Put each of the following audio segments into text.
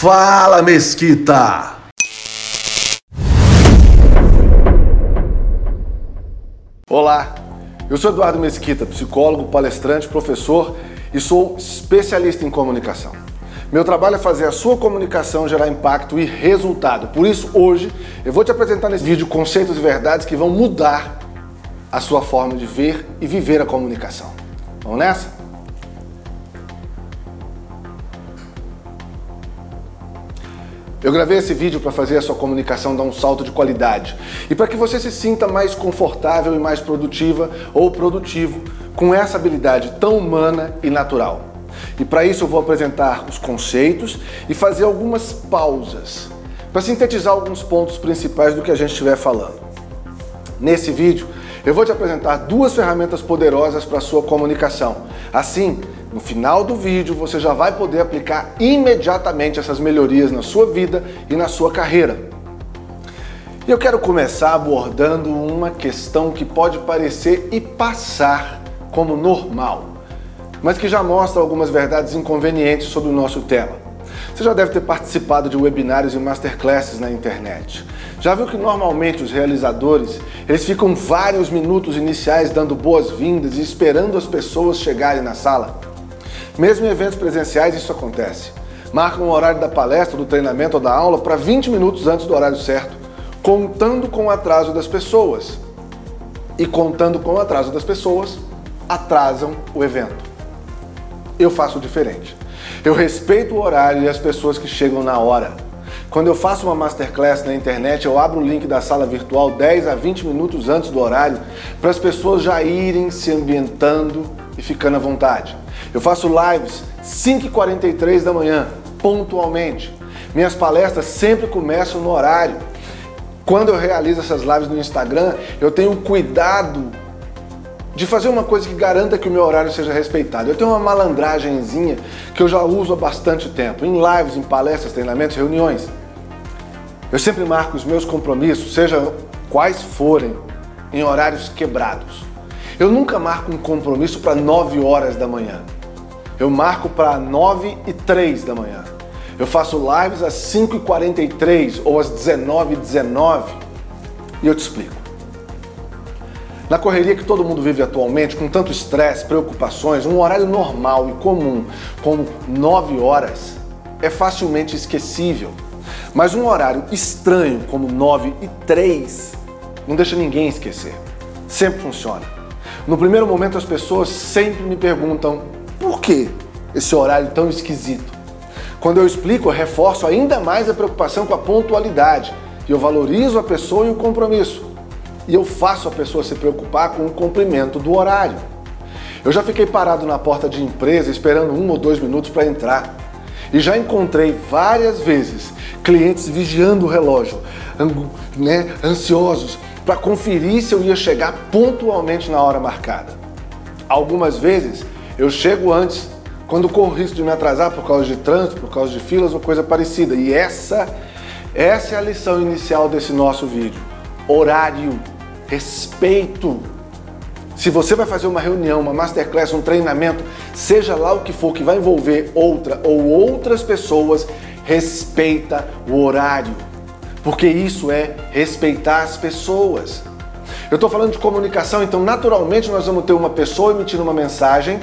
Fala Mesquita! Olá, eu sou Eduardo Mesquita, psicólogo, palestrante, professor e sou especialista em comunicação. Meu trabalho é fazer a sua comunicação gerar impacto e resultado. Por isso, hoje, eu vou te apresentar nesse vídeo conceitos e verdades que vão mudar a sua forma de ver e viver a comunicação. Vamos nessa? Eu gravei esse vídeo para fazer a sua comunicação dar um salto de qualidade e para que você se sinta mais confortável e mais produtiva ou produtivo com essa habilidade tão humana e natural. E para isso eu vou apresentar os conceitos e fazer algumas pausas para sintetizar alguns pontos principais do que a gente estiver falando. Nesse vídeo eu vou te apresentar duas ferramentas poderosas para a sua comunicação. Assim, no final do vídeo, você já vai poder aplicar imediatamente essas melhorias na sua vida e na sua carreira. E eu quero começar abordando uma questão que pode parecer e passar como normal, mas que já mostra algumas verdades inconvenientes sobre o nosso tema. Você já deve ter participado de webinários e masterclasses na internet. Já viu que normalmente os realizadores, eles ficam vários minutos iniciais dando boas-vindas e esperando as pessoas chegarem na sala? Mesmo em eventos presenciais isso acontece. Marcam o horário da palestra, do treinamento ou da aula para 20 minutos antes do horário certo, contando com o atraso das pessoas. E contando com o atraso das pessoas, atrasam o evento. Eu faço diferente. Eu respeito o horário e as pessoas que chegam na hora. Quando eu faço uma masterclass na internet, eu abro o link da sala virtual 10 a 20 minutos antes do horário para as pessoas já irem se ambientando e ficando à vontade. Eu faço lives 5h43 da manhã, pontualmente. Minhas palestras sempre começam no horário. Quando eu realizo essas lives no Instagram, eu tenho cuidado de fazer uma coisa que garanta que o meu horário seja respeitado. Eu tenho uma malandragemzinha que eu já uso há bastante tempo, em lives, em palestras, treinamentos, reuniões. Eu sempre marco os meus compromissos, seja quais forem, em horários quebrados. Eu nunca marco um compromisso para 9 horas da manhã. Eu marco para 9 e 3 da manhã. Eu faço lives às 5h43 ou às 19h19 19, e eu te explico. Na correria que todo mundo vive atualmente, com tanto estresse, preocupações, um horário normal e comum, como 9 horas, é facilmente esquecível. Mas um horário estranho, como 9 e 3, não deixa ninguém esquecer. Sempre funciona. No primeiro momento as pessoas sempre me perguntam por que esse horário tão esquisito? Quando eu explico, eu reforço ainda mais a preocupação com a pontualidade eu valorizo a pessoa e o compromisso. E eu faço a pessoa se preocupar com o cumprimento do horário. Eu já fiquei parado na porta de empresa esperando um ou dois minutos para entrar. E já encontrei várias vezes clientes vigiando o relógio, né, ansiosos, para conferir se eu ia chegar pontualmente na hora marcada. Algumas vezes eu chego antes, quando corro risco de me atrasar por causa de trânsito, por causa de filas ou coisa parecida. E essa, essa é a lição inicial desse nosso vídeo. Horário, respeito. Se você vai fazer uma reunião, uma masterclass, um treinamento, seja lá o que for que vai envolver outra ou outras pessoas, respeita o horário porque isso é respeitar as pessoas. Eu estou falando de comunicação, então naturalmente nós vamos ter uma pessoa emitindo uma mensagem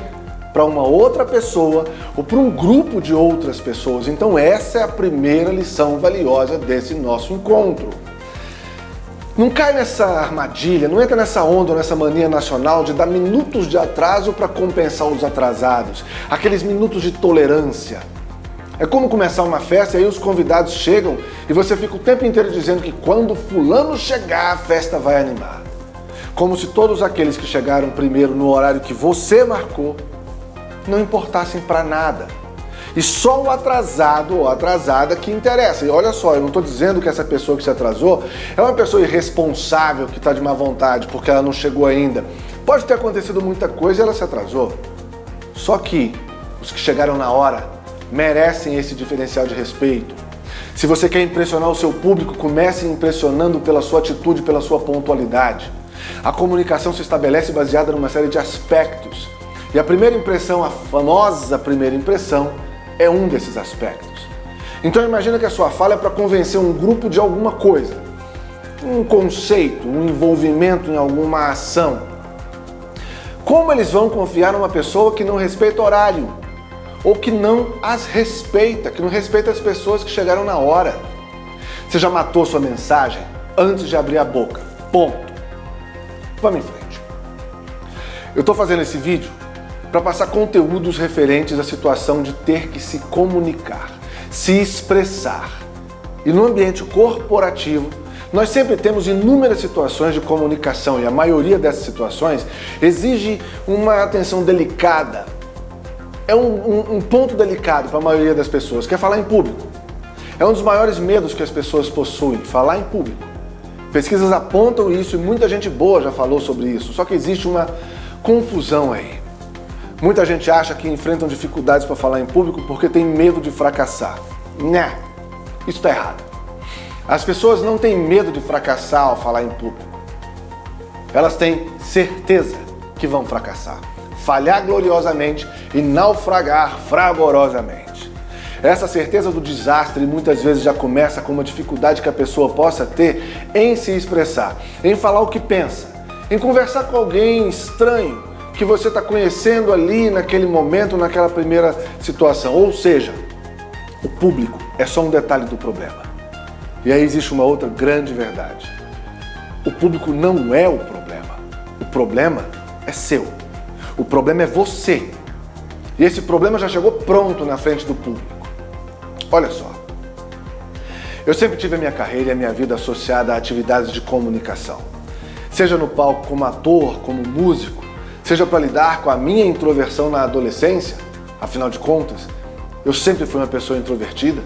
para uma outra pessoa ou para um grupo de outras pessoas. Então essa é a primeira lição valiosa desse nosso encontro. Não cai nessa armadilha, não entra nessa onda, nessa mania nacional de dar minutos de atraso para compensar os atrasados, aqueles minutos de tolerância. É como começar uma festa e aí os convidados chegam e você fica o tempo inteiro dizendo que quando fulano chegar a festa vai animar. Como se todos aqueles que chegaram primeiro no horário que você marcou não importassem para nada. E só o atrasado ou atrasada que interessa. E olha só, eu não estou dizendo que essa pessoa que se atrasou é uma pessoa irresponsável que está de má vontade porque ela não chegou ainda. Pode ter acontecido muita coisa e ela se atrasou. Só que os que chegaram na hora merecem esse diferencial de respeito. Se você quer impressionar o seu público, comece impressionando pela sua atitude, pela sua pontualidade. A comunicação se estabelece baseada numa série de aspectos. E a primeira impressão, a famosa primeira impressão, é um desses aspectos. Então imagina que a sua fala é para convencer um grupo de alguma coisa, um conceito, um envolvimento em alguma ação. Como eles vão confiar numa pessoa que não respeita horário? Ou que não as respeita, que não respeita as pessoas que chegaram na hora? Você já matou sua mensagem antes de abrir a boca. Ponto. Vamos em frente. Eu estou fazendo esse vídeo para passar conteúdos referentes à situação de ter que se comunicar, se expressar. E no ambiente corporativo, nós sempre temos inúmeras situações de comunicação e a maioria dessas situações exige uma atenção delicada. É um, um, um ponto delicado para a maioria das pessoas, que é falar em público. É um dos maiores medos que as pessoas possuem, falar em público. Pesquisas apontam isso e muita gente boa já falou sobre isso, só que existe uma confusão aí. Muita gente acha que enfrentam dificuldades para falar em público porque tem medo de fracassar. Né? Isso está errado. As pessoas não têm medo de fracassar ao falar em público. Elas têm certeza que vão fracassar, falhar gloriosamente e naufragar fragorosamente. Essa certeza do desastre muitas vezes já começa com uma dificuldade que a pessoa possa ter em se expressar, em falar o que pensa, em conversar com alguém estranho que você está conhecendo ali naquele momento, naquela primeira situação. Ou seja, o público é só um detalhe do problema. E aí existe uma outra grande verdade. O público não é o problema. O problema é seu. O problema é você. E esse problema já chegou pronto na frente do público. Olha só. Eu sempre tive a minha carreira e a minha vida associada a atividades de comunicação. Seja no palco como ator, como músico, seja para lidar com a minha introversão na adolescência, afinal de contas, eu sempre fui uma pessoa introvertida,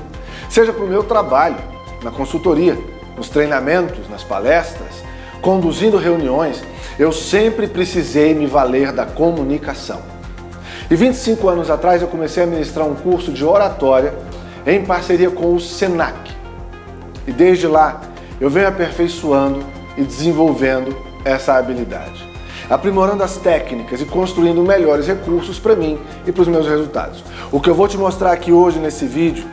seja para o meu trabalho, na consultoria, nos treinamentos, nas palestras, conduzindo reuniões, eu sempre precisei me valer da comunicação. E 25 anos atrás eu comecei a ministrar um curso de oratória em parceria com o SENAC. E desde lá eu venho aperfeiçoando e desenvolvendo essa habilidade, aprimorando as técnicas e construindo melhores recursos para mim e para os meus resultados. O que eu vou te mostrar aqui hoje nesse vídeo,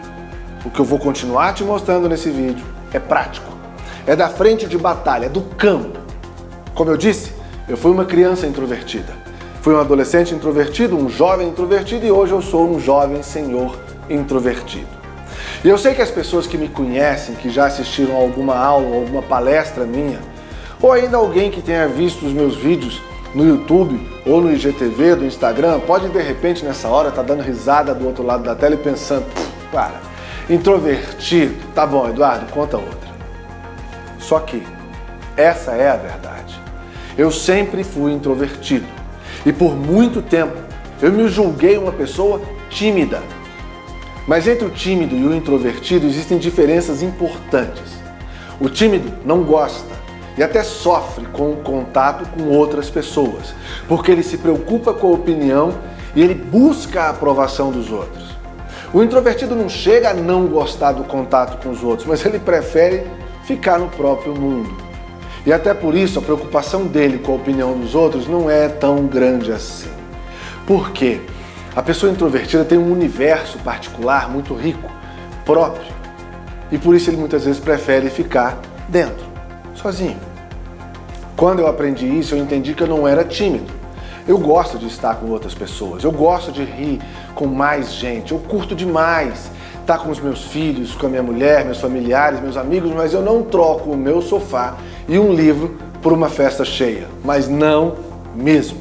o que eu vou continuar te mostrando nesse vídeo, é prático. É da frente de batalha, é do campo. Como eu disse, eu fui uma criança introvertida. Fui um adolescente introvertido, um jovem introvertido e hoje eu sou um jovem senhor introvertido. E eu sei que as pessoas que me conhecem, que já assistiram a alguma aula, alguma palestra minha, ou ainda alguém que tenha visto os meus vídeos no YouTube ou no IGTV do Instagram, pode de repente nessa hora estar tá dando risada do outro lado da tela e pensando, para, introvertido, tá bom Eduardo, conta outra. Só que essa é a verdade. Eu sempre fui introvertido e por muito tempo eu me julguei uma pessoa tímida. Mas entre o tímido e o introvertido existem diferenças importantes. O tímido não gosta e até sofre com o contato com outras pessoas, porque ele se preocupa com a opinião e ele busca a aprovação dos outros. O introvertido não chega a não gostar do contato com os outros, mas ele prefere ficar no próprio mundo. E até por isso a preocupação dele com a opinião dos outros não é tão grande assim. Por quê? A pessoa introvertida tem um universo particular muito rico, próprio. E por isso ele muitas vezes prefere ficar dentro, sozinho. Quando eu aprendi isso, eu entendi que eu não era tímido. Eu gosto de estar com outras pessoas, eu gosto de rir com mais gente, eu curto demais estar com os meus filhos, com a minha mulher, meus familiares, meus amigos, mas eu não troco o meu sofá e um livro por uma festa cheia, mas não mesmo.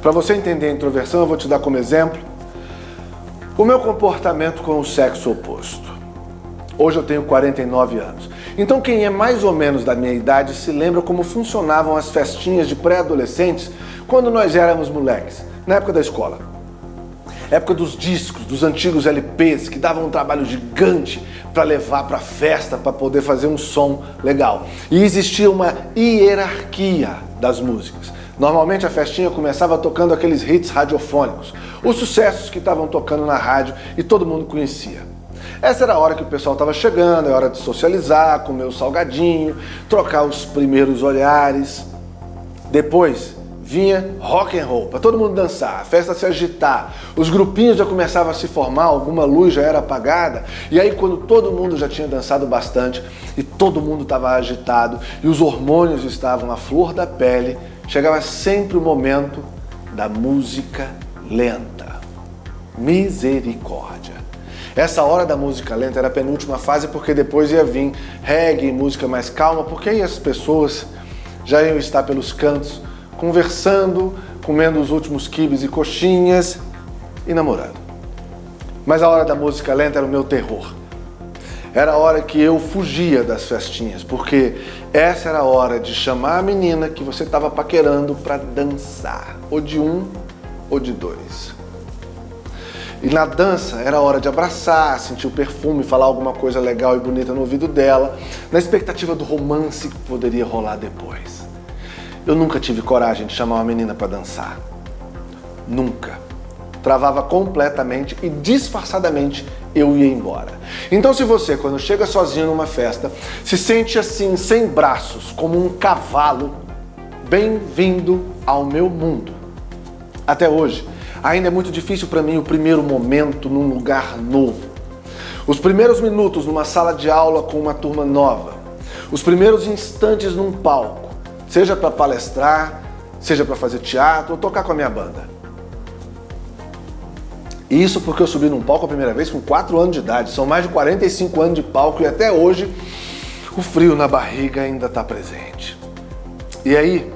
Para você entender a introversão, eu vou te dar como exemplo o meu comportamento com o sexo oposto. Hoje eu tenho 49 anos. Então quem é mais ou menos da minha idade se lembra como funcionavam as festinhas de pré-adolescentes quando nós éramos moleques, na época da escola. Época dos discos, dos antigos LPs que davam um trabalho gigante para levar para festa, para poder fazer um som legal. E existia uma hierarquia das músicas. Normalmente a festinha começava tocando aqueles hits radiofônicos, os sucessos que estavam tocando na rádio e todo mundo conhecia. Essa era a hora que o pessoal estava chegando, é hora de socializar, comer o salgadinho, trocar os primeiros olhares. Depois vinha rock and roll, para todo mundo dançar, a festa se agitar, os grupinhos já começavam a se formar, alguma luz já era apagada, e aí quando todo mundo já tinha dançado bastante e todo mundo estava agitado e os hormônios estavam à flor da pele, chegava sempre o momento da música lenta. Misericórdia. Essa hora da música lenta era a penúltima fase porque depois ia vir reggae, música mais calma, porque aí as pessoas já iam estar pelos cantos conversando, comendo os últimos quibes e coxinhas e namorando. Mas a hora da música lenta era o meu terror. Era a hora que eu fugia das festinhas, porque essa era a hora de chamar a menina que você estava paquerando para dançar, ou de um ou de dois. E na dança era hora de abraçar, sentir o perfume, falar alguma coisa legal e bonita no ouvido dela, na expectativa do romance que poderia rolar depois. Eu nunca tive coragem de chamar uma menina para dançar. Nunca. Travava completamente e disfarçadamente eu ia embora. Então, se você, quando chega sozinho numa festa, se sente assim, sem braços, como um cavalo, bem-vindo ao meu mundo. Até hoje, Ainda é muito difícil para mim o primeiro momento num lugar novo. Os primeiros minutos numa sala de aula com uma turma nova. Os primeiros instantes num palco, seja para palestrar, seja para fazer teatro ou tocar com a minha banda. Isso porque eu subi num palco a primeira vez com 4 anos de idade. São mais de 45 anos de palco e até hoje o frio na barriga ainda está presente. E aí,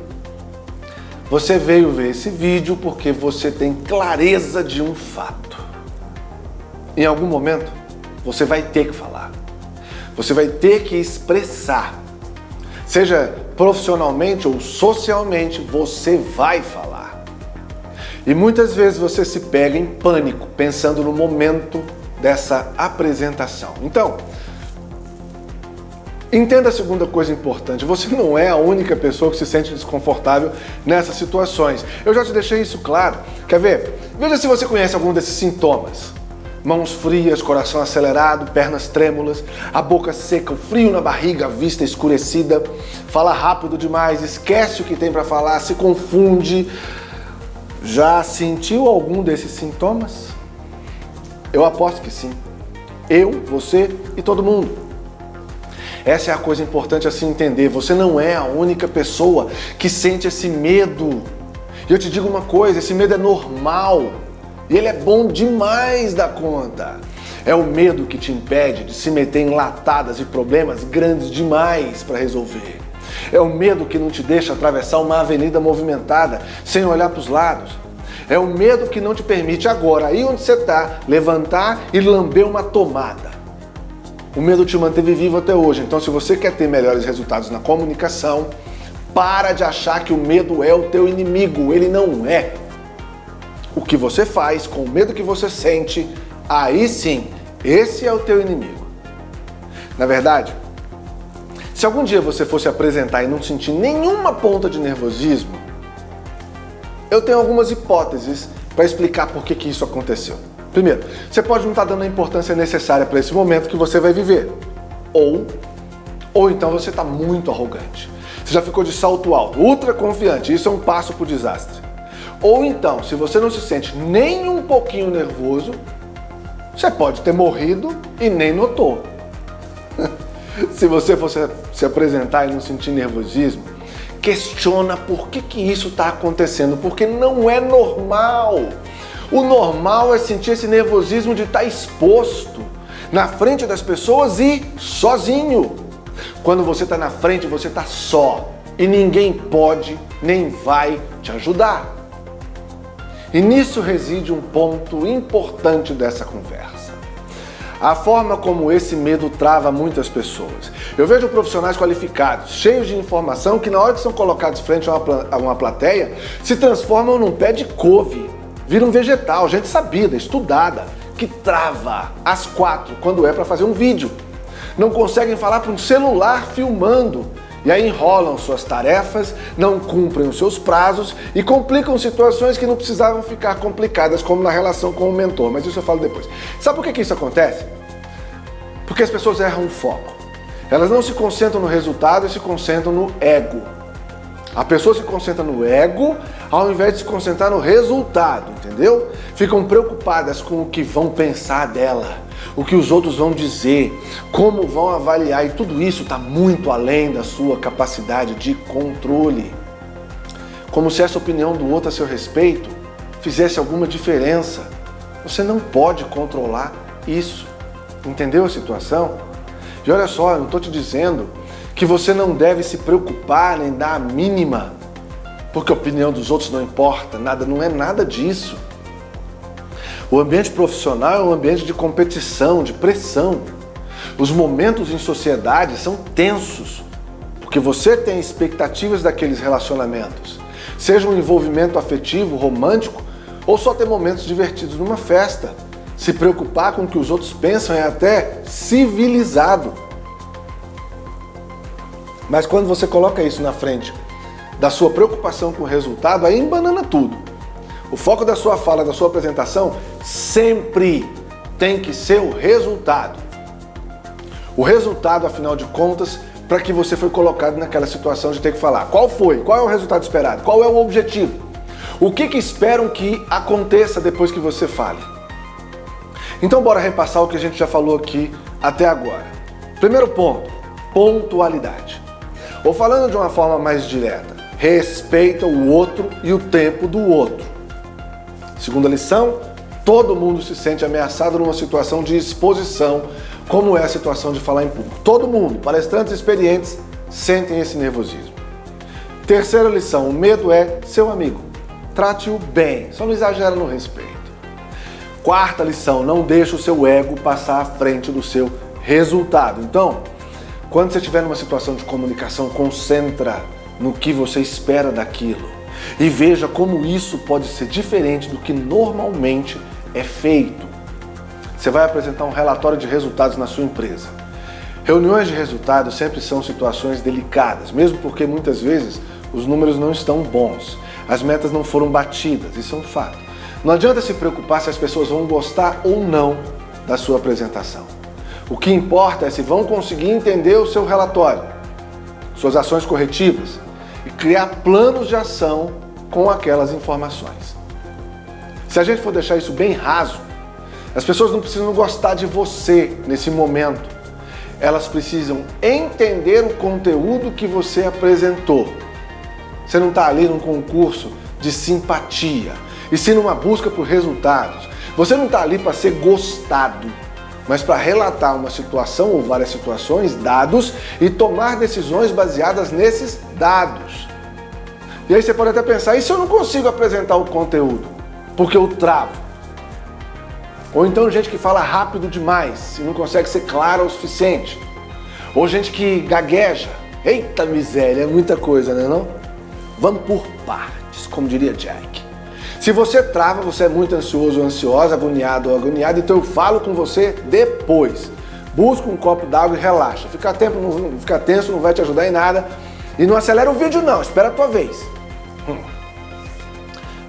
você veio ver esse vídeo porque você tem clareza de um fato. Em algum momento, você vai ter que falar. Você vai ter que expressar. Seja profissionalmente ou socialmente, você vai falar. E muitas vezes você se pega em pânico pensando no momento dessa apresentação. Então, Entenda a segunda coisa importante: você não é a única pessoa que se sente desconfortável nessas situações. Eu já te deixei isso claro. Quer ver? Veja se você conhece algum desses sintomas. Mãos frias, coração acelerado, pernas trêmulas, a boca seca, o frio na barriga, a vista escurecida, fala rápido demais, esquece o que tem para falar, se confunde. Já sentiu algum desses sintomas? Eu aposto que sim. Eu, você e todo mundo. Essa é a coisa importante a se entender. Você não é a única pessoa que sente esse medo. E eu te digo uma coisa: esse medo é normal. E ele é bom demais da conta. É o medo que te impede de se meter em latadas e problemas grandes demais para resolver. É o medo que não te deixa atravessar uma avenida movimentada sem olhar para os lados. É o medo que não te permite agora, aí onde você está, levantar e lamber uma tomada. O medo te manteve vivo até hoje. Então, se você quer ter melhores resultados na comunicação, para de achar que o medo é o teu inimigo. Ele não é. O que você faz com o medo que você sente, aí sim, esse é o teu inimigo. Na verdade, se algum dia você fosse apresentar e não sentir nenhuma ponta de nervosismo, eu tenho algumas hipóteses para explicar por que, que isso aconteceu. Primeiro, você pode não estar tá dando a importância necessária para esse momento que você vai viver. Ou, ou então você está muito arrogante. Você já ficou de salto alto, ultra confiante. Isso é um passo para o desastre. Ou então, se você não se sente nem um pouquinho nervoso, você pode ter morrido e nem notou. se você fosse se apresentar e não sentir nervosismo, questiona por que, que isso está acontecendo, porque não é normal. O normal é sentir esse nervosismo de estar exposto na frente das pessoas e sozinho. Quando você está na frente, você está só e ninguém pode nem vai te ajudar. E nisso reside um ponto importante dessa conversa. A forma como esse medo trava muitas pessoas. Eu vejo profissionais qualificados, cheios de informação, que na hora que são colocados frente a uma, a uma plateia, se transformam num pé de couve vira um vegetal, gente sabida, estudada, que trava às quatro quando é para fazer um vídeo. Não conseguem falar para um celular filmando. E aí enrolam suas tarefas, não cumprem os seus prazos e complicam situações que não precisavam ficar complicadas, como na relação com o mentor. Mas isso eu falo depois. Sabe por que, que isso acontece? Porque as pessoas erram o foco. Elas não se concentram no resultado e se concentram no ego. A pessoa se concentra no ego ao invés de se concentrar no resultado, entendeu? Ficam preocupadas com o que vão pensar dela, o que os outros vão dizer, como vão avaliar, e tudo isso está muito além da sua capacidade de controle. Como se essa opinião do outro a seu respeito fizesse alguma diferença. Você não pode controlar isso. Entendeu a situação? E olha só, eu não estou te dizendo que você não deve se preocupar nem dar a mínima, porque a opinião dos outros não importa, nada, não é nada disso. O ambiente profissional é um ambiente de competição, de pressão. Os momentos em sociedade são tensos, porque você tem expectativas daqueles relacionamentos, seja um envolvimento afetivo, romântico, ou só ter momentos divertidos numa festa. Se preocupar com o que os outros pensam é até civilizado. Mas quando você coloca isso na frente da sua preocupação com o resultado, aí embanana tudo. O foco da sua fala, da sua apresentação, sempre tem que ser o resultado. O resultado, afinal de contas, para que você foi colocado naquela situação de ter que falar. Qual foi? Qual é o resultado esperado? Qual é o objetivo? O que, que esperam que aconteça depois que você fale? Então, bora repassar o que a gente já falou aqui até agora. Primeiro ponto: pontualidade. Ou falando de uma forma mais direta, respeita o outro e o tempo do outro. Segunda lição, todo mundo se sente ameaçado numa situação de exposição, como é a situação de falar em público. Todo mundo, palestrantes experientes, sentem esse nervosismo. Terceira lição, o medo é seu amigo. Trate-o bem, só não exagera no respeito. Quarta lição, não deixe o seu ego passar à frente do seu resultado. Então, quando você estiver numa situação de comunicação, concentra no que você espera daquilo e veja como isso pode ser diferente do que normalmente é feito. Você vai apresentar um relatório de resultados na sua empresa. Reuniões de resultados sempre são situações delicadas, mesmo porque muitas vezes os números não estão bons, as metas não foram batidas, isso é um fato. Não adianta se preocupar se as pessoas vão gostar ou não da sua apresentação. O que importa é se vão conseguir entender o seu relatório, suas ações corretivas e criar planos de ação com aquelas informações. Se a gente for deixar isso bem raso, as pessoas não precisam gostar de você nesse momento. Elas precisam entender o conteúdo que você apresentou. Você não está ali num concurso de simpatia, e sim numa busca por resultados. Você não está ali para ser gostado mas para relatar uma situação ou várias situações, dados e tomar decisões baseadas nesses dados. E aí você pode até pensar, e se eu não consigo apresentar o conteúdo? Porque eu travo. Ou então gente que fala rápido demais e não consegue ser clara o suficiente. Ou gente que gagueja. Eita miséria, é muita coisa, né não? Vamos por partes, como diria Jack. Se você trava, você é muito ansioso ansiosa, agoniado ou agoniado, então eu falo com você depois. Busca um copo d'água e relaxa. Ficar tempo, não, ficar tenso não vai te ajudar em nada. E não acelera o vídeo não, espera a tua vez. Hum.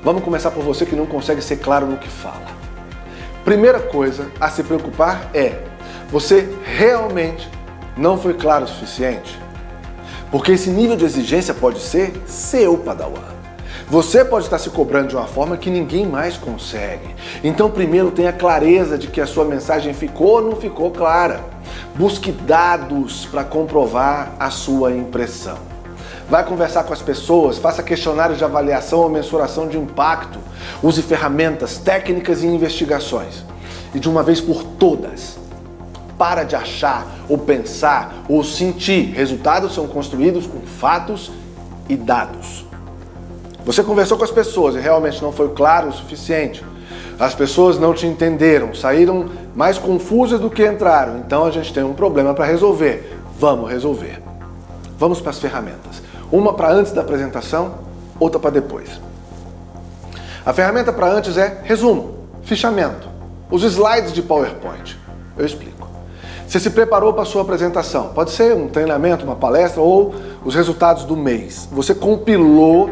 Vamos começar por você que não consegue ser claro no que fala. Primeira coisa a se preocupar é, você realmente não foi claro o suficiente? Porque esse nível de exigência pode ser seu, Padawan. Você pode estar se cobrando de uma forma que ninguém mais consegue. Então, primeiro, tenha clareza de que a sua mensagem ficou ou não ficou clara. Busque dados para comprovar a sua impressão. Vai conversar com as pessoas, faça questionários de avaliação ou mensuração de impacto. Use ferramentas, técnicas e investigações. E de uma vez por todas, para de achar, ou pensar, ou sentir. Resultados são construídos com fatos e dados. Você conversou com as pessoas e realmente não foi claro o suficiente. As pessoas não te entenderam, saíram mais confusas do que entraram. Então a gente tem um problema para resolver. Vamos resolver. Vamos para as ferramentas. Uma para antes da apresentação, outra para depois. A ferramenta para antes é resumo, fichamento, os slides de PowerPoint. Eu explico. Você se preparou para a sua apresentação. Pode ser um treinamento, uma palestra ou os resultados do mês. Você compilou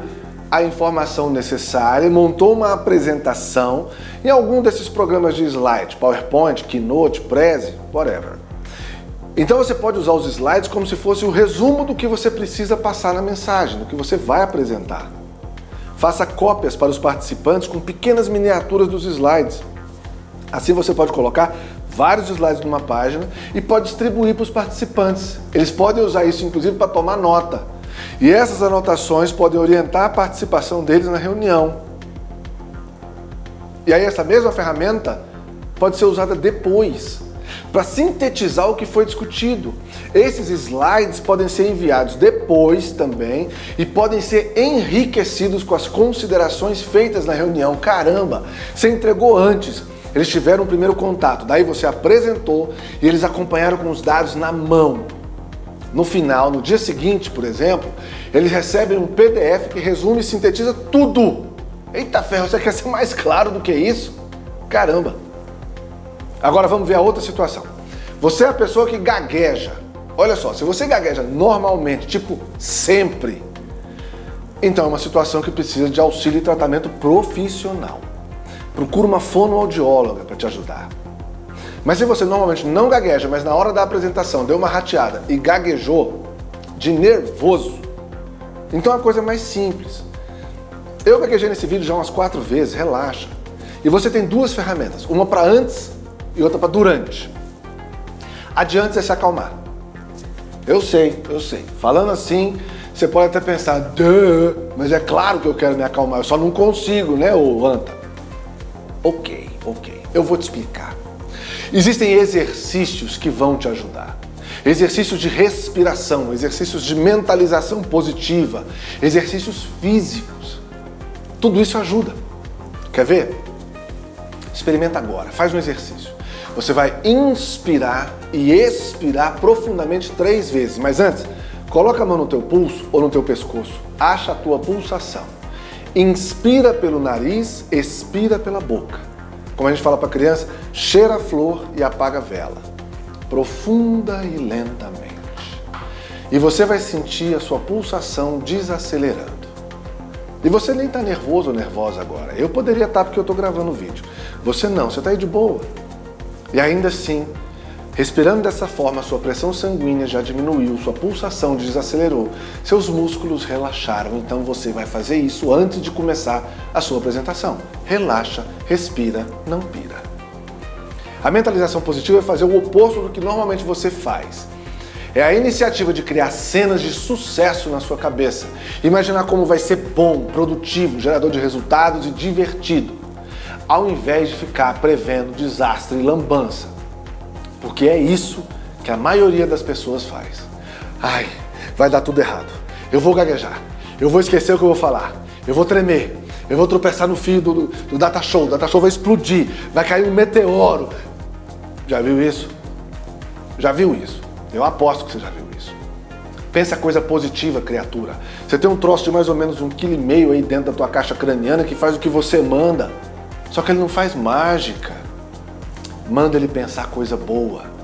a informação necessária, montou uma apresentação em algum desses programas de slide, PowerPoint, Keynote, Prezi, whatever. Então você pode usar os slides como se fosse o resumo do que você precisa passar na mensagem, do que você vai apresentar. Faça cópias para os participantes com pequenas miniaturas dos slides. Assim você pode colocar vários slides numa página e pode distribuir para os participantes. Eles podem usar isso inclusive para tomar nota. E essas anotações podem orientar a participação deles na reunião. E aí essa mesma ferramenta pode ser usada depois para sintetizar o que foi discutido. Esses slides podem ser enviados depois também e podem ser enriquecidos com as considerações feitas na reunião. Caramba, você entregou antes. Eles tiveram um primeiro contato, daí você apresentou e eles acompanharam com os dados na mão. No final, no dia seguinte, por exemplo, eles recebem um PDF que resume e sintetiza tudo. Eita ferro, você quer ser mais claro do que isso? Caramba! Agora vamos ver a outra situação. Você é a pessoa que gagueja. Olha só, se você gagueja normalmente, tipo sempre, então é uma situação que precisa de auxílio e tratamento profissional. Procura uma fonoaudióloga para te ajudar. Mas se você normalmente não gagueja, mas na hora da apresentação deu uma rateada e gaguejou de nervoso, então a coisa é mais simples. Eu gaguejei nesse vídeo já umas quatro vezes, relaxa. E você tem duas ferramentas, uma para antes e outra para durante. Adiante é se acalmar. Eu sei, eu sei. Falando assim, você pode até pensar, Duh, mas é claro que eu quero me acalmar, eu só não consigo, né, ô Anta? Ok, ok. Eu vou te explicar. Existem exercícios que vão te ajudar. Exercícios de respiração, exercícios de mentalização positiva, exercícios físicos. Tudo isso ajuda. Quer ver? Experimenta agora, faz um exercício. Você vai inspirar e expirar profundamente três vezes. Mas antes, coloca a mão no teu pulso ou no teu pescoço. Acha a tua pulsação. Inspira pelo nariz, expira pela boca. Como a gente fala para criança, cheira a flor e apaga a vela. Profunda e lentamente. E você vai sentir a sua pulsação desacelerando. E você nem está nervoso ou nervosa agora. Eu poderia estar tá porque eu estou gravando o vídeo. Você não, você está aí de boa. E ainda assim, respirando dessa forma, sua pressão sanguínea já diminuiu, sua pulsação desacelerou, seus músculos relaxaram. Então você vai fazer isso antes de começar a sua apresentação. Relaxa, respira, não pira. A mentalização positiva é fazer o oposto do que normalmente você faz. É a iniciativa de criar cenas de sucesso na sua cabeça. Imaginar como vai ser bom, produtivo, gerador de resultados e divertido ao invés de ficar prevendo desastre e lambança. Porque é isso que a maioria das pessoas faz. Ai, vai dar tudo errado. Eu vou gaguejar. Eu vou esquecer o que eu vou falar. Eu vou tremer. Eu vou tropeçar no fio do, do, data show. O data show vai explodir. Vai cair um meteoro. Já viu isso? Já viu isso? Eu aposto que você já viu isso. Pensa coisa positiva, criatura. Você tem um troço de mais ou menos um quilo e meio aí dentro da tua caixa craniana que faz o que você manda. Só que ele não faz mágica. Manda ele pensar coisa boa.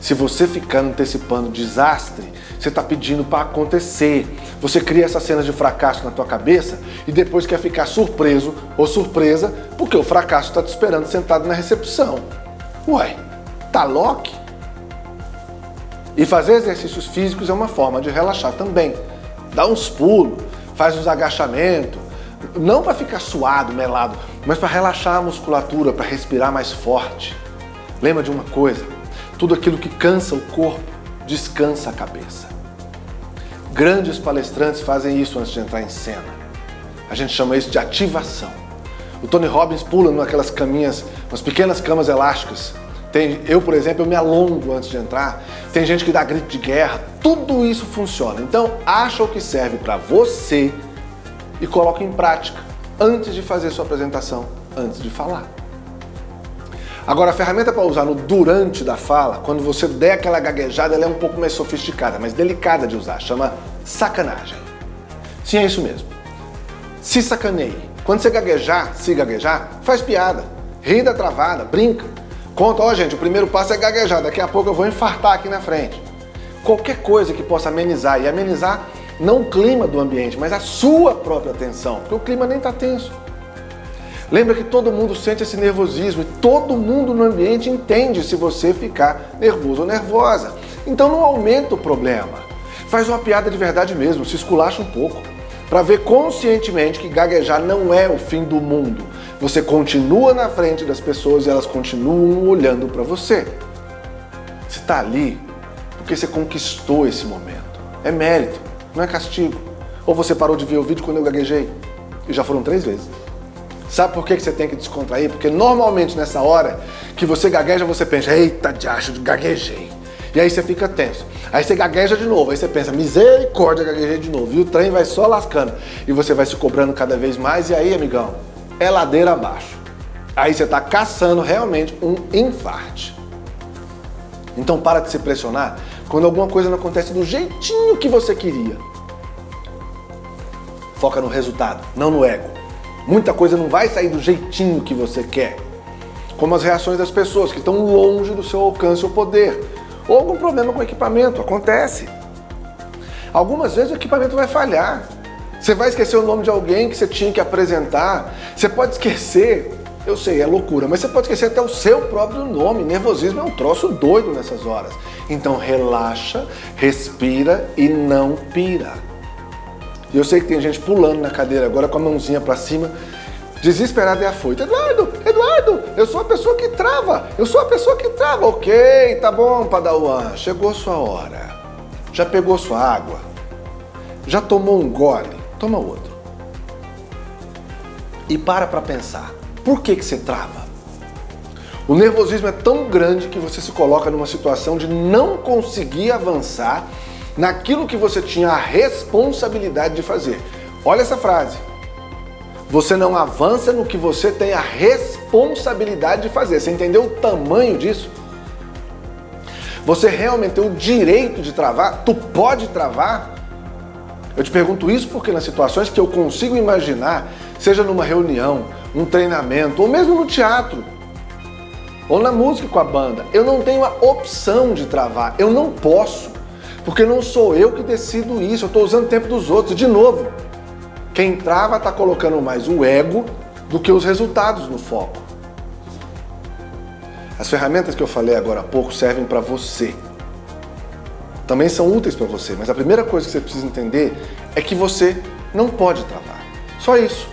Se você ficar antecipando desastre, você está pedindo para acontecer. Você cria essa cena de fracasso na tua cabeça e depois quer ficar surpreso ou surpresa porque o fracasso está te esperando sentado na recepção. Ué, tá lock? E fazer exercícios físicos é uma forma de relaxar também. Dá uns pulos, faz uns agachamentos, não para ficar suado, melado, mas para relaxar a musculatura, para respirar mais forte. Lembra de uma coisa: tudo aquilo que cansa o corpo, descansa a cabeça. Grandes palestrantes fazem isso antes de entrar em cena. A gente chama isso de ativação. O Tony Robbins pula naquelas caminhas, umas pequenas camas elásticas. Tem, eu, por exemplo, eu me alongo antes de entrar. Tem gente que dá grito de guerra. Tudo isso funciona. Então, acha o que serve para você e coloque em prática antes de fazer sua apresentação, antes de falar. Agora, a ferramenta para usar no durante da fala, quando você der aquela gaguejada, ela é um pouco mais sofisticada, mais delicada de usar, chama sacanagem. Sim, é isso mesmo. Se sacaneie. Quando você gaguejar, se gaguejar, faz piada, ri da travada, brinca. Conta, ó oh, gente, o primeiro passo é gaguejar, daqui a pouco eu vou infartar aqui na frente. Qualquer coisa que possa amenizar, e amenizar não o clima do ambiente, mas a sua própria tensão, porque o clima nem está tenso. Lembra que todo mundo sente esse nervosismo e todo mundo no ambiente entende se você ficar nervoso ou nervosa. Então não aumenta o problema. Faz uma piada de verdade mesmo, se esculacha um pouco. Para ver conscientemente que gaguejar não é o fim do mundo. Você continua na frente das pessoas e elas continuam olhando para você. Você está ali porque você conquistou esse momento. É mérito, não é castigo. Ou você parou de ver o vídeo quando eu gaguejei? E já foram três vezes. Sabe por que você tem que descontrair? Porque normalmente nessa hora que você gagueja, você pensa, eita, diacho, gaguejei. E aí você fica tenso. Aí você gagueja de novo, aí você pensa, misericórdia, gaguejei de novo. E o trem vai só lascando. E você vai se cobrando cada vez mais. E aí, amigão, é ladeira abaixo. Aí você está caçando realmente um infarte. Então para de se pressionar quando alguma coisa não acontece do jeitinho que você queria. Foca no resultado, não no ego. Muita coisa não vai sair do jeitinho que você quer. Como as reações das pessoas que estão longe do seu alcance ou poder. Ou algum problema com o equipamento, acontece. Algumas vezes o equipamento vai falhar. Você vai esquecer o nome de alguém que você tinha que apresentar. Você pode esquecer, eu sei, é loucura, mas você pode esquecer até o seu próprio nome. Nervosismo é um troço doido nessas horas. Então relaxa, respira e não pira. E eu sei que tem gente pulando na cadeira agora com a mãozinha para cima, desesperada e afoita. Eduardo, Eduardo, eu sou a pessoa que trava, eu sou a pessoa que trava. Ok, tá bom, Padawan, chegou sua hora. Já pegou sua água? Já tomou um gole? Toma outro. E para para pensar, por que, que você trava? O nervosismo é tão grande que você se coloca numa situação de não conseguir avançar naquilo que você tinha a responsabilidade de fazer. Olha essa frase. Você não avança no que você tem a responsabilidade de fazer. Você entendeu o tamanho disso? Você realmente tem o direito de travar? Tu pode travar? Eu te pergunto isso porque nas situações que eu consigo imaginar, seja numa reunião, um treinamento, ou mesmo no teatro, ou na música com a banda, eu não tenho a opção de travar, eu não posso, porque não sou eu que decido isso, eu estou usando o tempo dos outros. De novo, quem trava está colocando mais o ego do que os resultados no foco. As ferramentas que eu falei agora há pouco servem para você. Também são úteis para você, mas a primeira coisa que você precisa entender é que você não pode travar. Só isso.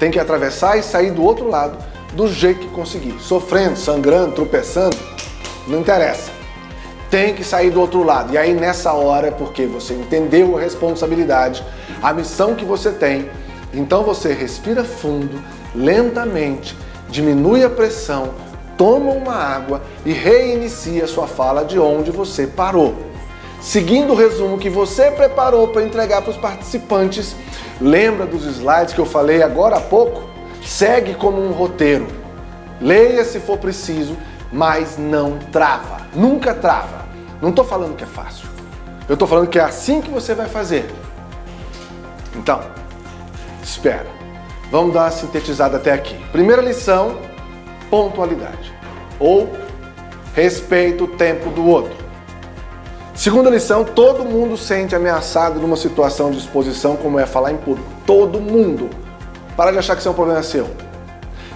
Tem que atravessar e sair do outro lado do jeito que conseguir. Sofrendo, sangrando, tropeçando, não interessa. Tem que sair do outro lado. E aí nessa hora é porque você entendeu a responsabilidade, a missão que você tem. Então você respira fundo, lentamente, diminui a pressão, toma uma água e reinicia sua fala de onde você parou. Seguindo o resumo que você preparou para entregar para os participantes, lembra dos slides que eu falei agora há pouco? Segue como um roteiro. Leia se for preciso, mas não trava. Nunca trava. Não estou falando que é fácil. Eu estou falando que é assim que você vai fazer. Então, espera. Vamos dar uma sintetizada até aqui. Primeira lição, pontualidade. Ou respeito o tempo do outro. Segunda lição, todo mundo sente ameaçado numa situação de exposição como é falar em público. Todo mundo. Para de achar que isso é um problema seu.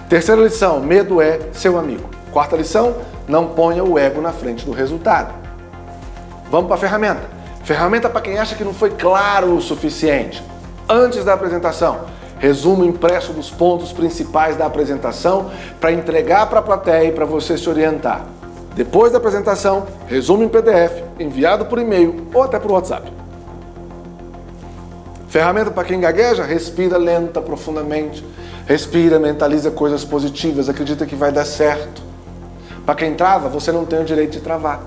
Terceira lição, medo é seu amigo. Quarta lição, não ponha o ego na frente do resultado. Vamos para a ferramenta. Ferramenta para quem acha que não foi claro o suficiente. Antes da apresentação, resumo impresso dos pontos principais da apresentação para entregar para a plateia e para você se orientar. Depois da apresentação, resumo em PDF, enviado por e-mail ou até por WhatsApp. Ferramenta para quem gagueja? Respira lenta, profundamente. Respira, mentaliza coisas positivas, acredita que vai dar certo. Para quem trava, você não tem o direito de travar.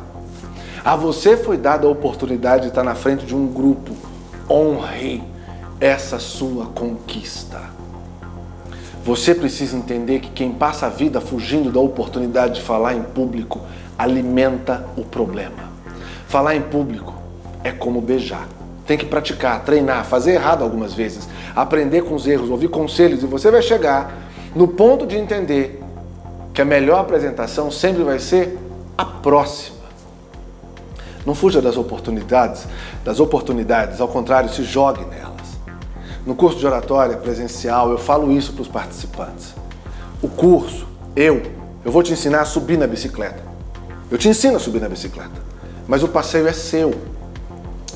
A você foi dada a oportunidade de estar na frente de um grupo. Honre essa sua conquista. Você precisa entender que quem passa a vida fugindo da oportunidade de falar em público alimenta o problema. Falar em público é como beijar. Tem que praticar, treinar, fazer errado algumas vezes, aprender com os erros, ouvir conselhos e você vai chegar no ponto de entender que a melhor apresentação sempre vai ser a próxima. Não fuja das oportunidades, das oportunidades, ao contrário, se jogue nelas. No curso de oratória presencial, eu falo isso para os participantes. O curso, eu, eu vou te ensinar a subir na bicicleta. Eu te ensino a subir na bicicleta. mas o passeio é seu.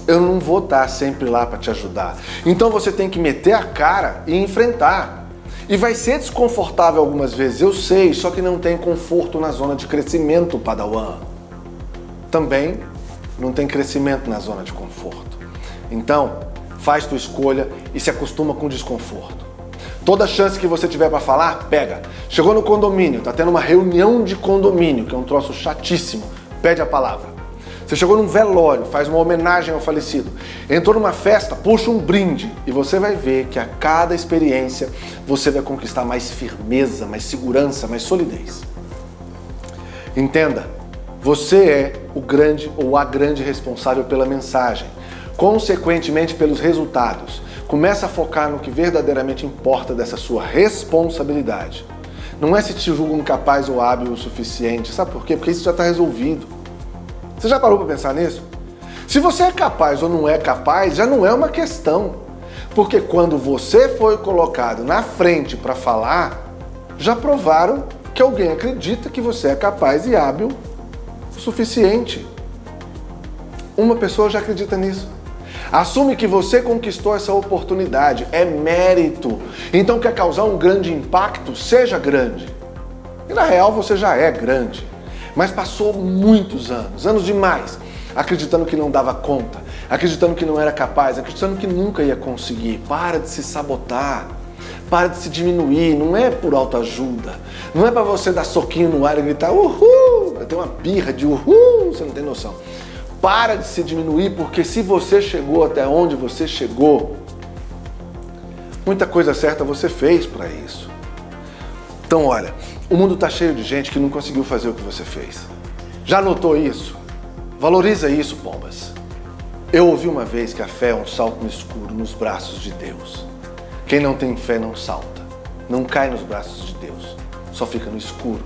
Eu não vou estar sempre lá para te ajudar. Então você tem que meter a cara e enfrentar. E vai ser desconfortável algumas vezes, eu sei, só que não tem conforto na zona de crescimento, Padawan. Também não tem crescimento na zona de conforto. Então, faz tua escolha e se acostuma com o desconforto. Toda chance que você tiver para falar, pega. Chegou no condomínio, tá tendo uma reunião de condomínio, que é um troço chatíssimo, pede a palavra. Você chegou num velório, faz uma homenagem ao falecido. Entrou numa festa, puxa um brinde e você vai ver que a cada experiência você vai conquistar mais firmeza, mais segurança, mais solidez. Entenda, você é o grande ou a grande responsável pela mensagem, consequentemente pelos resultados. Começa a focar no que verdadeiramente importa dessa sua responsabilidade. Não é se te julgam capaz ou hábil o suficiente. Sabe por quê? Porque isso já está resolvido. Você já parou para pensar nisso? Se você é capaz ou não é capaz, já não é uma questão. Porque quando você foi colocado na frente para falar, já provaram que alguém acredita que você é capaz e hábil o suficiente. Uma pessoa já acredita nisso. Assume que você conquistou essa oportunidade, é mérito. Então quer causar um grande impacto, seja grande. E na real você já é grande. Mas passou muitos anos, anos demais, acreditando que não dava conta, acreditando que não era capaz, acreditando que nunca ia conseguir. Para de se sabotar. Para de se diminuir, não é por autoajuda. Não é para você dar soquinho no ar e gritar uhul, tem uma birra de uhul, você não tem noção. Para de se diminuir, porque se você chegou até onde você chegou, muita coisa certa você fez para isso. Então, olha, o mundo está cheio de gente que não conseguiu fazer o que você fez. Já notou isso? Valoriza isso, pombas. Eu ouvi uma vez que a fé é um salto no escuro nos braços de Deus. Quem não tem fé não salta, não cai nos braços de Deus, só fica no escuro.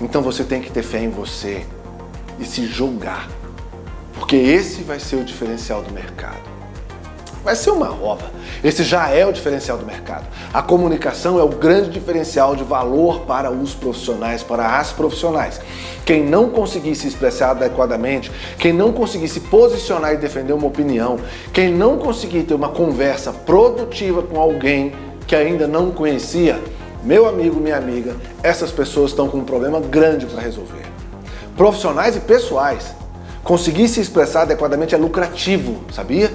Então você tem que ter fé em você e se julgar porque esse vai ser o diferencial do mercado. Vai ser uma ova. Esse já é o diferencial do mercado. A comunicação é o grande diferencial de valor para os profissionais, para as profissionais. Quem não conseguir se expressar adequadamente, quem não conseguir se posicionar e defender uma opinião, quem não conseguir ter uma conversa produtiva com alguém que ainda não conhecia, meu amigo, minha amiga, essas pessoas estão com um problema grande para resolver. Profissionais e pessoais. Conseguir se expressar adequadamente é lucrativo, sabia?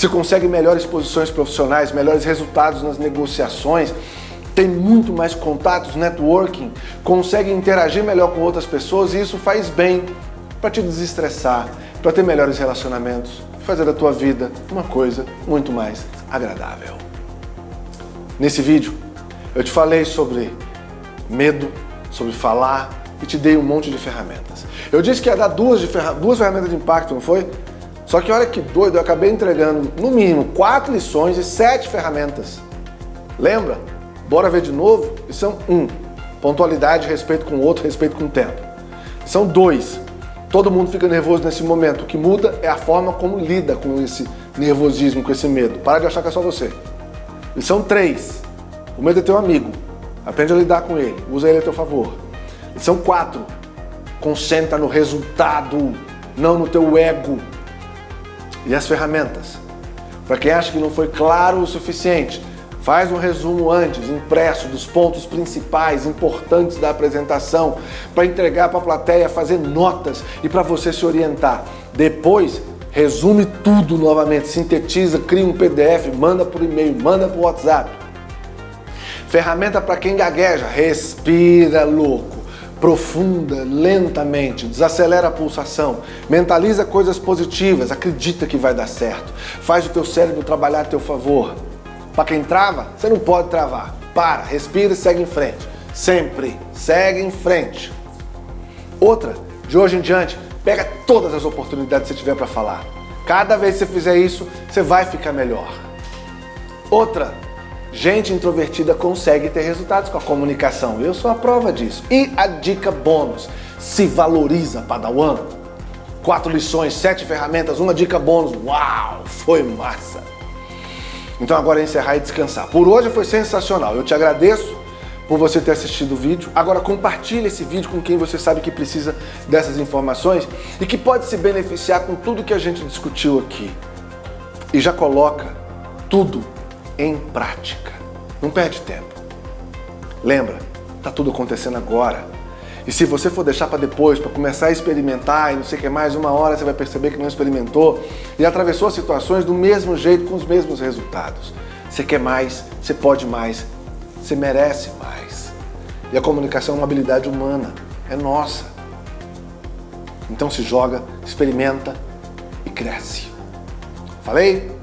Se consegue melhores posições profissionais, melhores resultados nas negociações, tem muito mais contatos, networking, consegue interagir melhor com outras pessoas e isso faz bem para te desestressar, para ter melhores relacionamentos, fazer da tua vida uma coisa muito mais agradável. Nesse vídeo eu te falei sobre medo, sobre falar e te dei um monte de ferramentas. Eu disse que ia dar duas, ferra duas ferramentas de impacto, não foi? Só que olha que doido, eu acabei entregando no mínimo quatro lições e sete ferramentas. Lembra? Bora ver de novo? Lição um, pontualidade, respeito com o outro, respeito com o tempo. São dois, todo mundo fica nervoso nesse momento. O que muda é a forma como lida com esse nervosismo, com esse medo. Para de achar que é só você. Lição três, o medo é teu amigo. Aprende a lidar com ele, usa ele a teu favor. Lição quatro, concentra no resultado, não no teu ego. E as ferramentas? Para quem acha que não foi claro o suficiente, faz um resumo antes, impresso, dos pontos principais, importantes da apresentação, para entregar para a plateia, fazer notas e para você se orientar. Depois, resume tudo novamente, sintetiza, cria um PDF, manda por e-mail, manda por WhatsApp. Ferramenta para quem gagueja, respira louco profunda, lentamente, desacelera a pulsação, mentaliza coisas positivas, acredita que vai dar certo, faz o teu cérebro trabalhar a teu favor. Para quem trava, você não pode travar. Para, respira e segue em frente. Sempre segue em frente. Outra, de hoje em diante, pega todas as oportunidades que você tiver para falar. Cada vez que você fizer isso, você vai ficar melhor. Outra, Gente introvertida consegue ter resultados com a comunicação. Eu sou a prova disso. E a dica bônus: se valoriza, Padawan. Quatro lições, sete ferramentas, uma dica bônus. Uau, foi massa! Então agora é encerrar e descansar. Por hoje foi sensacional. Eu te agradeço por você ter assistido o vídeo. Agora compartilhe esse vídeo com quem você sabe que precisa dessas informações e que pode se beneficiar com tudo que a gente discutiu aqui. E já coloca tudo em prática. Não perde tempo. Lembra, tá tudo acontecendo agora. E se você for deixar para depois, para começar a experimentar e não sei o que mais, uma hora você vai perceber que não experimentou e atravessou as situações do mesmo jeito, com os mesmos resultados. Você quer mais, você pode mais, você merece mais. E a comunicação é uma habilidade humana, é nossa. Então se joga, experimenta e cresce. Falei?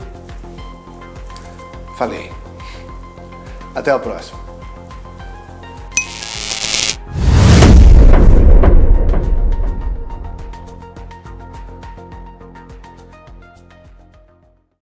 Falei. Até a próxima.